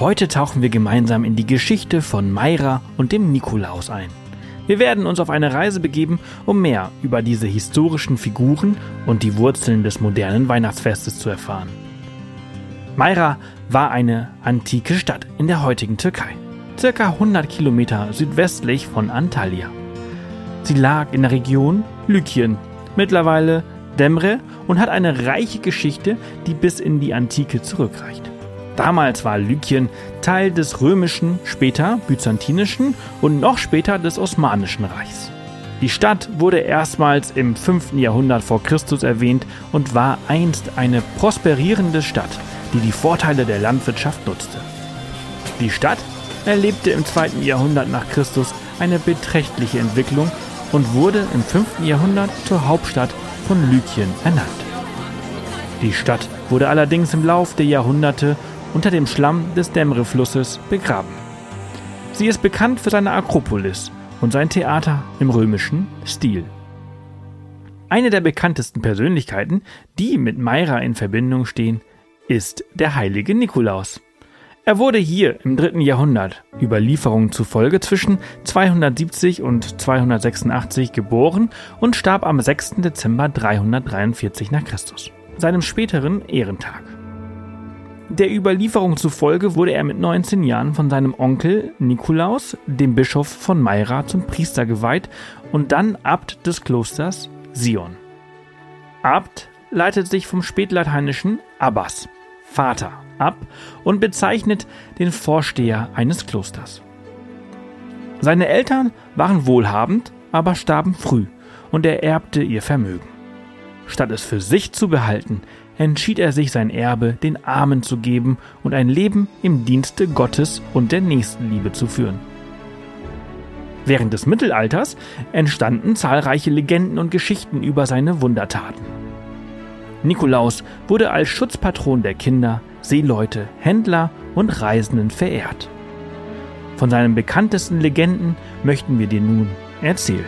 Heute tauchen wir gemeinsam in die Geschichte von Mayra und dem Nikolaus ein. Wir werden uns auf eine Reise begeben, um mehr über diese historischen Figuren und die Wurzeln des modernen Weihnachtsfestes zu erfahren. Mayra war eine antike Stadt in der heutigen Türkei, circa 100 Kilometer südwestlich von Antalya. Sie lag in der Region Lykien, mittlerweile Demre und hat eine reiche Geschichte, die bis in die Antike zurückreicht. Damals war Lykien Teil des römischen, später byzantinischen und noch später des osmanischen Reichs. Die Stadt wurde erstmals im 5. Jahrhundert vor Christus erwähnt und war einst eine prosperierende Stadt, die die Vorteile der Landwirtschaft nutzte. Die Stadt erlebte im 2. Jahrhundert nach Christus eine beträchtliche Entwicklung und wurde im 5. Jahrhundert zur Hauptstadt von Lykien ernannt. Die Stadt wurde allerdings im Lauf der Jahrhunderte unter dem Schlamm des Demre-Flusses begraben. Sie ist bekannt für seine Akropolis und sein Theater im römischen Stil. Eine der bekanntesten Persönlichkeiten, die mit Meira in Verbindung stehen, ist der heilige Nikolaus. Er wurde hier im dritten Jahrhundert, Überlieferungen zufolge, zwischen 270 und 286 geboren und starb am 6. Dezember 343 nach Christus, seinem späteren Ehrentag. Der Überlieferung zufolge wurde er mit 19 Jahren von seinem Onkel Nikolaus, dem Bischof von Mayra, zum Priester geweiht und dann Abt des Klosters Sion. Abt leitet sich vom spätlateinischen Abbas, Vater, ab und bezeichnet den Vorsteher eines Klosters. Seine Eltern waren wohlhabend, aber starben früh und er erbte ihr Vermögen. Statt es für sich zu behalten, entschied er sich, sein Erbe den Armen zu geben und ein Leben im Dienste Gottes und der Nächstenliebe zu führen. Während des Mittelalters entstanden zahlreiche Legenden und Geschichten über seine Wundertaten. Nikolaus wurde als Schutzpatron der Kinder, Seeleute, Händler und Reisenden verehrt. Von seinen bekanntesten Legenden möchten wir dir nun erzählen.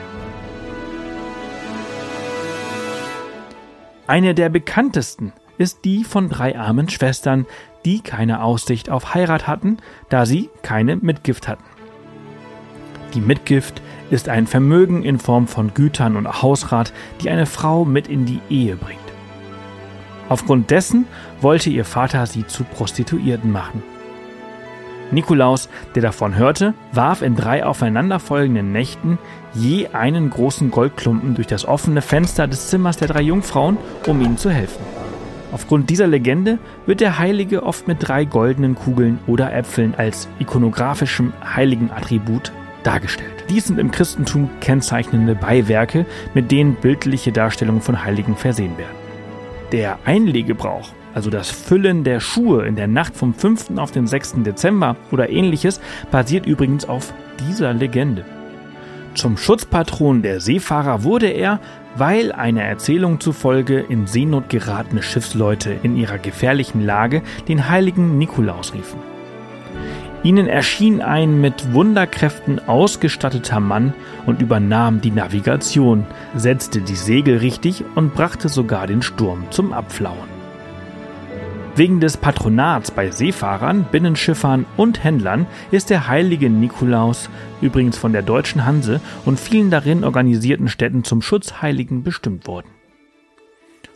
Eine der bekanntesten ist die von drei armen Schwestern, die keine Aussicht auf Heirat hatten, da sie keine Mitgift hatten. Die Mitgift ist ein Vermögen in Form von Gütern und Hausrat, die eine Frau mit in die Ehe bringt. Aufgrund dessen wollte ihr Vater sie zu Prostituierten machen. Nikolaus, der davon hörte, warf in drei aufeinanderfolgenden Nächten je einen großen Goldklumpen durch das offene Fenster des Zimmers der drei Jungfrauen, um ihnen zu helfen. Aufgrund dieser Legende wird der Heilige oft mit drei goldenen Kugeln oder Äpfeln als ikonografischem heiligen Attribut dargestellt. Dies sind im Christentum kennzeichnende Beiwerke, mit denen bildliche Darstellungen von Heiligen versehen werden. Der Einlegebrauch, also das Füllen der Schuhe in der Nacht vom 5. auf den 6. Dezember oder ähnliches, basiert übrigens auf dieser Legende. Zum Schutzpatron der Seefahrer wurde er, weil einer Erzählung zufolge in Seenot geratene Schiffsleute in ihrer gefährlichen Lage den heiligen Nikolaus riefen. Ihnen erschien ein mit Wunderkräften ausgestatteter Mann und übernahm die Navigation, setzte die Segel richtig und brachte sogar den Sturm zum Abflauen. Wegen des Patronats bei Seefahrern, Binnenschiffern und Händlern ist der heilige Nikolaus, übrigens von der deutschen Hanse und vielen darin organisierten Städten zum Schutzheiligen bestimmt worden.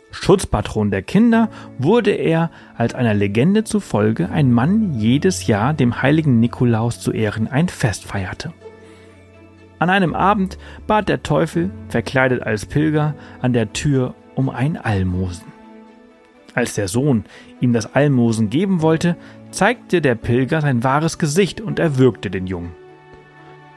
Schutzpatron der Kinder wurde er, als einer Legende zufolge ein Mann jedes Jahr dem heiligen Nikolaus zu Ehren ein Fest feierte. An einem Abend bat der Teufel, verkleidet als Pilger, an der Tür um ein Almosen. Als der Sohn ihm das Almosen geben wollte, zeigte der Pilger sein wahres Gesicht und erwürgte den Jungen.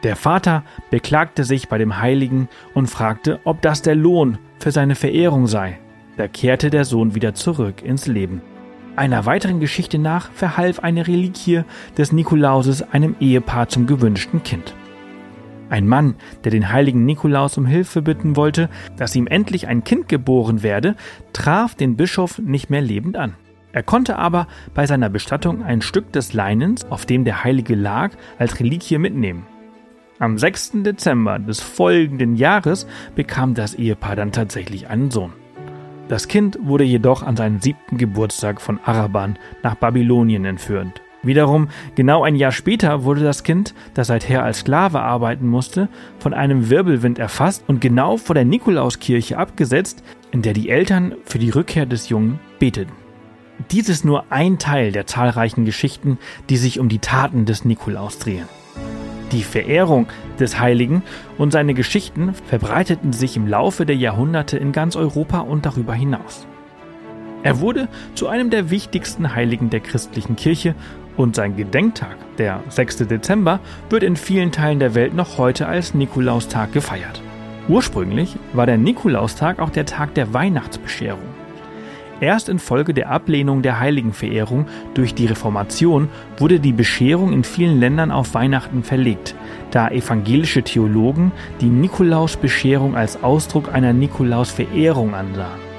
Der Vater beklagte sich bei dem Heiligen und fragte, ob das der Lohn für seine Verehrung sei. Da kehrte der Sohn wieder zurück ins Leben. Einer weiteren Geschichte nach verhalf eine Reliquie des Nikolauses einem Ehepaar zum gewünschten Kind. Ein Mann, der den heiligen Nikolaus um Hilfe bitten wollte, dass ihm endlich ein Kind geboren werde, traf den Bischof nicht mehr lebend an. Er konnte aber bei seiner Bestattung ein Stück des Leinens, auf dem der Heilige lag, als Reliquie mitnehmen. Am 6. Dezember des folgenden Jahres bekam das Ehepaar dann tatsächlich einen Sohn. Das Kind wurde jedoch an seinem siebten Geburtstag von Araban nach Babylonien entführt. Wiederum, genau ein Jahr später wurde das Kind, das seither als Sklave arbeiten musste, von einem Wirbelwind erfasst und genau vor der Nikolauskirche abgesetzt, in der die Eltern für die Rückkehr des Jungen beteten. Dies ist nur ein Teil der zahlreichen Geschichten, die sich um die Taten des Nikolaus drehen. Die Verehrung des Heiligen und seine Geschichten verbreiteten sich im Laufe der Jahrhunderte in ganz Europa und darüber hinaus. Er wurde zu einem der wichtigsten Heiligen der christlichen Kirche und sein Gedenktag, der 6. Dezember, wird in vielen Teilen der Welt noch heute als Nikolaustag gefeiert. Ursprünglich war der Nikolaustag auch der Tag der Weihnachtsbescherung. Erst infolge der Ablehnung der Heiligenverehrung durch die Reformation wurde die Bescherung in vielen Ländern auf Weihnachten verlegt, da evangelische Theologen die Nikolausbescherung als Ausdruck einer Nikolausverehrung ansahen.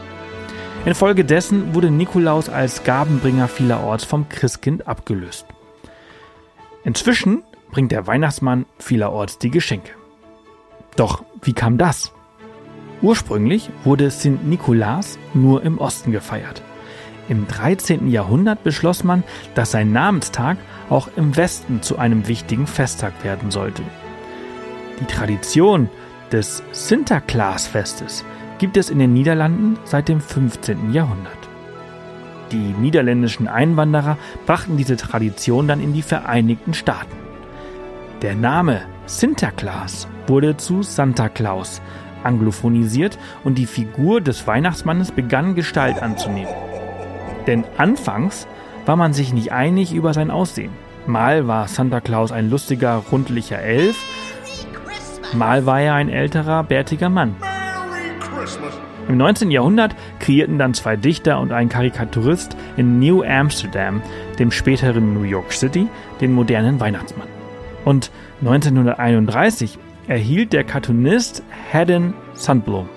Infolgedessen wurde Nikolaus als Gabenbringer vielerorts vom Christkind abgelöst. Inzwischen bringt der Weihnachtsmann vielerorts die Geschenke. Doch wie kam das? Ursprünglich wurde St. Nikolaus nur im Osten gefeiert. Im 13. Jahrhundert beschloss man, dass sein Namenstag auch im Westen zu einem wichtigen Festtag werden sollte. Die Tradition des Sinterklaasfestes gibt es in den Niederlanden seit dem 15. Jahrhundert. Die niederländischen Einwanderer brachten diese Tradition dann in die Vereinigten Staaten. Der Name Sinterklaas wurde zu Santa Claus, anglophonisiert und die Figur des Weihnachtsmannes begann Gestalt anzunehmen. Denn anfangs war man sich nicht einig über sein Aussehen. Mal war Santa Claus ein lustiger, rundlicher Elf, mal war er ein älterer, bärtiger Mann. Im 19. Jahrhundert kreierten dann zwei Dichter und ein Karikaturist in New Amsterdam, dem späteren New York City, den modernen Weihnachtsmann. Und 1931 erhielt der Cartoonist Haddon Sandblom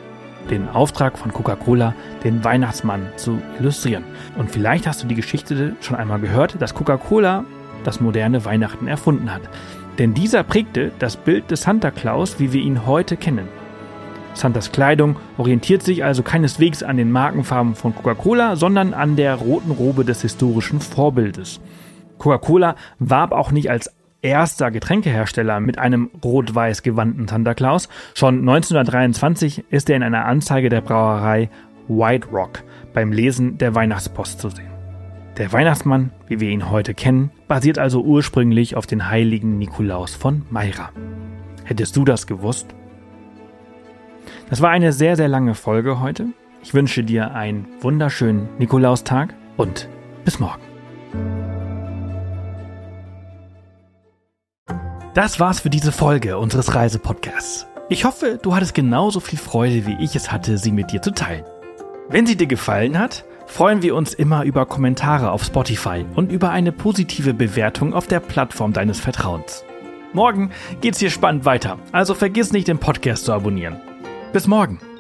den Auftrag von Coca-Cola, den Weihnachtsmann zu illustrieren. Und vielleicht hast du die Geschichte schon einmal gehört, dass Coca-Cola das moderne Weihnachten erfunden hat. Denn dieser prägte das Bild des Santa Claus, wie wir ihn heute kennen. Santas Kleidung orientiert sich also keineswegs an den Markenfarben von Coca-Cola, sondern an der roten Robe des historischen Vorbildes. Coca-Cola warb auch nicht als erster Getränkehersteller mit einem rot-weiß gewandten Santa Claus. Schon 1923 ist er in einer Anzeige der Brauerei White Rock beim Lesen der Weihnachtspost zu sehen. Der Weihnachtsmann, wie wir ihn heute kennen, basiert also ursprünglich auf den heiligen Nikolaus von Myra. Hättest du das gewusst? Das war eine sehr, sehr lange Folge heute. Ich wünsche dir einen wunderschönen Nikolaustag und bis morgen. Das war's für diese Folge unseres Reisepodcasts. Ich hoffe, du hattest genauso viel Freude, wie ich es hatte, sie mit dir zu teilen. Wenn sie dir gefallen hat, freuen wir uns immer über Kommentare auf Spotify und über eine positive Bewertung auf der Plattform deines Vertrauens. Morgen geht's hier spannend weiter, also vergiss nicht, den Podcast zu abonnieren. Bis morgen!